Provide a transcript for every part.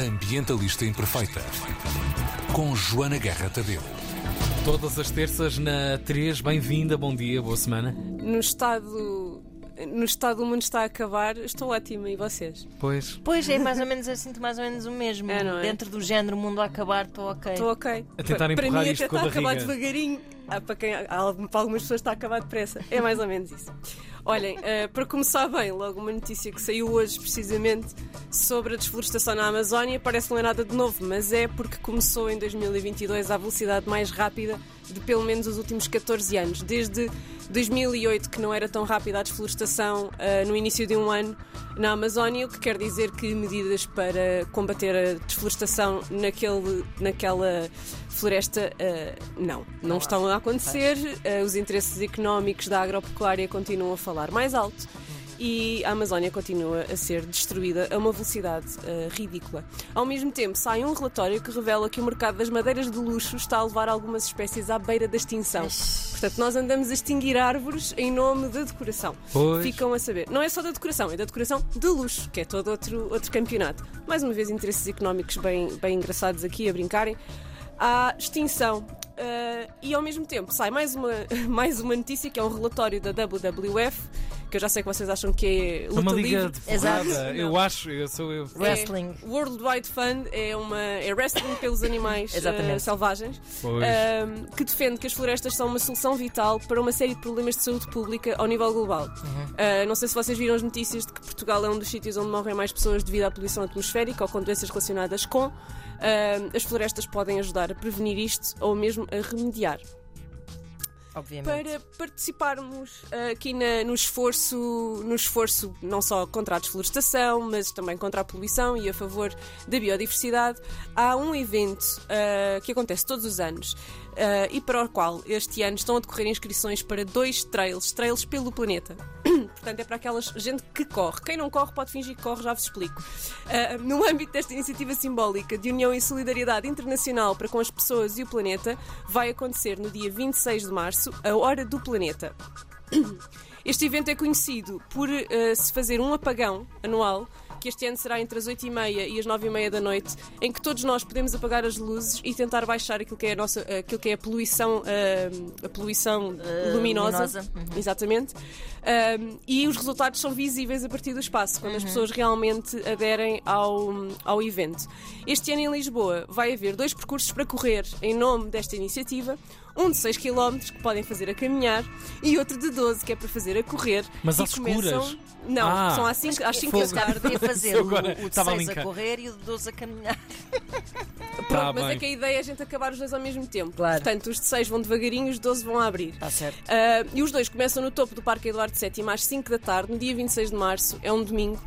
Ambientalista Imperfeita. Com Joana Guerra Tadeu. Todas as terças na 3, bem-vinda, bom dia, boa semana. no estado no estado do mundo está a acabar, estou ótima e vocês? Pois, Pois é, mais ou menos, eu sinto mais ou menos o mesmo. É, não é? Dentro do género mundo a acabar, estou ok. Estou ok. A tentar para empurrar mim isto até com a está a acabar devagarinho. Ah, para, quem, para algumas pessoas está a acabar depressa. É mais ou menos isso. Olhem, eh, para começar bem, logo uma notícia que saiu hoje precisamente sobre a desflorestação na Amazónia. Parece que não é nada de novo, mas é porque começou em 2022 à velocidade mais rápida de pelo menos os últimos 14 anos. Desde 2008 que não era tão rápida a desflorestação eh, no início de um ano na Amazónia, o que quer dizer que medidas para combater a desflorestação naquele, naquela floresta eh, não, não estão a acontecer. Eh, os interesses económicos da agropecuária continuam a falar mais alto. E a Amazónia continua a ser destruída a uma velocidade eh, ridícula. Ao mesmo tempo, sai um relatório que revela que o mercado das madeiras de luxo está a levar algumas espécies à beira da extinção. Portanto, nós andamos a extinguir árvores em nome da decoração. Pois. Ficam a saber. Não é só da decoração, é da decoração de luxo, que é todo outro, outro campeonato. Mais uma vez, interesses económicos bem, bem engraçados aqui a brincarem. Há extinção. eh, e ao mesmo tempo sai mais uma, mais uma notícia que é um relatório da WWF, que eu já sei que vocês acham que é é luta uma liga livre. de Exato. porrada. Eu acho, eu sou eu. Wrestling. É, World Wide Fund é, uma, é wrestling pelos animais eh, selvagens ahm, que defende que as florestas são uma solução vital para uma série de problemas de saúde pública ao nível global. Ah, não sei se vocês viram as notícias de que Portugal é um dos sítios onde morrem mais pessoas devido à poluição atmosférica ou com doenças relacionadas com. Ah, as florestas podem ajudar a prevenir isto ou mesmo a remediar. Obviamente. Para participarmos ah, aqui na- no, esforço, no esforço não só contra a desflorestação, mas também contra a poluição e a favor da biodiversidade, há um evento ah, que acontece todos os anos ah, e para o qual este ano estão a decorrer inscrições para dois trails, trails pelo planeta. Portanto, é para aquela gente que corre. Quem não corre pode fingir que corre, já vos explico. Ah, no âmbito desta iniciativa simbólica de união e solidariedade internacional para com as pessoas e o planeta, vai acontecer no dia 26 de março, a Hora do Planeta. Este evento é conhecido por eh, se fazer um apagão anual, que este ano será entre as 8h30 e as 9h30 da noite, em que todos nós podemos apagar as luzes e tentar baixar aquilo que é a, nossa, aquilo que é a poluição, eh, a poluição Eh, luminosa. luminosa. Uhum. Exatamente. Um, e os resultados são visíveis a partir do espaço, quando as pessoas realmente aderem ao, ao evento. Este ano em Lisboa vai haver dois percursos para correr em nome desta iniciativa. Um de 6 km que podem fazer a caminhar e outro de 12 que é para fazer a correr. Mas E às começam- escuras? Não, Ah. são às 5 às cinco da tarde. devia fazer Eu o, agora o de estava a 6 a brincar. correr e o de 12 a caminhar. Pronto, Tá mas bem. é que a ideia é a gente acabar os dois ao mesmo tempo. Claro. Portanto, os de 6 vão devagarinho e os 12 vão a abrir. Está certo. Ah, e os dois começam no topo do Parque Eduardo VII às 5 da tarde, no dia 26 de março, é um domingo.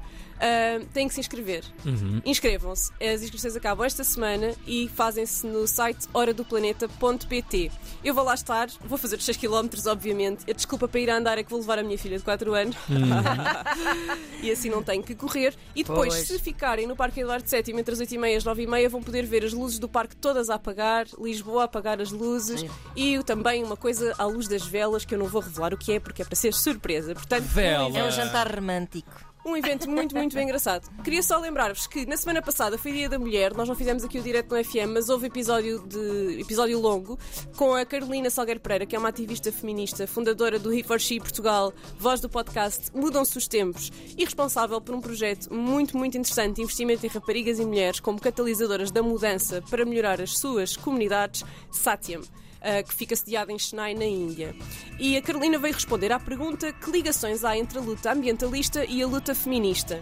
Ah, têm que se inscrever. Uhum. Inscrevam-se. As inscrições acabam esta semana e fazem-se no site horadoplaneta.pt. Eu vou lá estar, vou fazer os 6 km, obviamente. A desculpa para ir a andar é que vou levar a minha filha de 4 anos. e assim não tenho que correr. E depois, Pois. se ficarem no Parque Eduardo VII entre as 8h30 e as 9h30, vão poder ver as luzes do parque todas a apagar, Lisboa a apagar as luzes e também uma coisa à luz das velas que eu não vou revelar o que é porque é para ser surpresa. Portanto, Vela. É um jantar romântico. Um evento muito, muito bem engraçado. Queria só lembrar-vos que na semana passada foi Dia da Mulher, nós não fizemos aqui o direto no FM, mas houve episódio, de, episódio longo com a Carolina Salgueiro Pereira, que é uma ativista feminista, fundadora do He for She Portugal, voz do podcast Mudam-se os Tempos e responsável por um projeto muito, muito interessante de investimento em raparigas e mulheres como catalisadoras da mudança para melhorar as suas comunidades, Satyam. Uh, que fica sediada em Chennai, na Índia. E a Carolina veio responder à pergunta que ligações há entre a luta ambientalista e a luta feminista.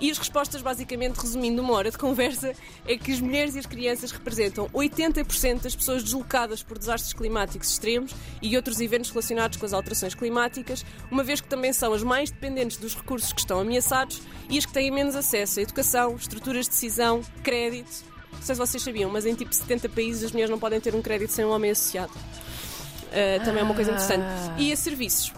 E as respostas, basicamente, resumindo uma hora de conversa, é que as mulheres e as crianças representam 80% das pessoas deslocadas por desastres climáticos extremos e outros eventos relacionados com as alterações climáticas, uma vez que também são as mais dependentes dos recursos que estão ameaçados e as que têm menos acesso à educação, estruturas de decisão, crédito, não sei se vocês sabiam, mas em tipo 70 países as mulheres não podem ter um crédito sem um homem associado. Uh, também é uma coisa interessante. E a serviços.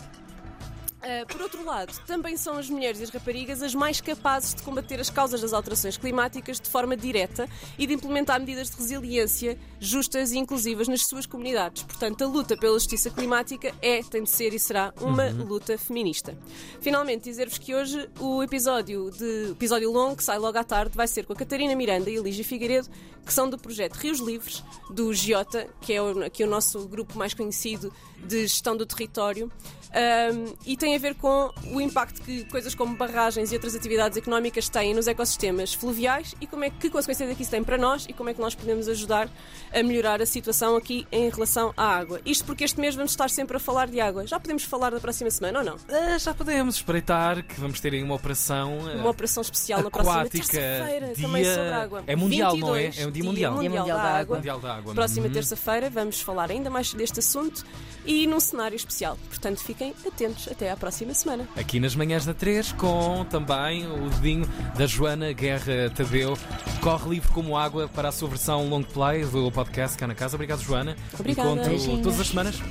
Uh, por outro lado, também são as mulheres e as raparigas as mais capazes de combater as causas das alterações climáticas de forma direta e de implementar medidas de resiliência justas e inclusivas nas suas comunidades. Portanto, a luta pela justiça climática é, tem de ser e será uma luta feminista. Finalmente, dizer-vos que hoje o episódio de episódio longo que sai logo à tarde vai ser com a Catarina Miranda e a Lígia Figueiredo, que são do projeto Rios Livres, do Giota, que é o, que é o nosso grupo mais conhecido de gestão do território. Um, e tem a ver com o impacto que coisas como barragens e outras atividades económicas têm nos ecossistemas fluviais e como é que consequências é que isso tem para nós e como é que nós podemos ajudar a melhorar a situação aqui em relação à água. Isto porque este mês vamos estar sempre a falar de água. Já podemos falar da próxima semana ou não? Ah, já podemos espreitar que vamos ter aí uma operação. ah, Uma operação especial na próxima aquática. terça-feira dia... também sobre água. É mundial, não é? 22, É o dia mundial. Dia mundial da água. Mundial da Água. Próxima Uhum. terça-feira vamos falar ainda mais deste assunto e num cenário especial. Portanto, fiquem atentos até à próxima semana. Aqui nas manhãs da 3, com também o dedinho da Joana Guerra Tadeu. Corre livre como água para a sua versão long play do podcast cá na casa. Obrigado, Joana. Obrigada. Encontro Beijinhos. todas as semanas.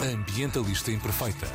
Ambientalista Imperfeita.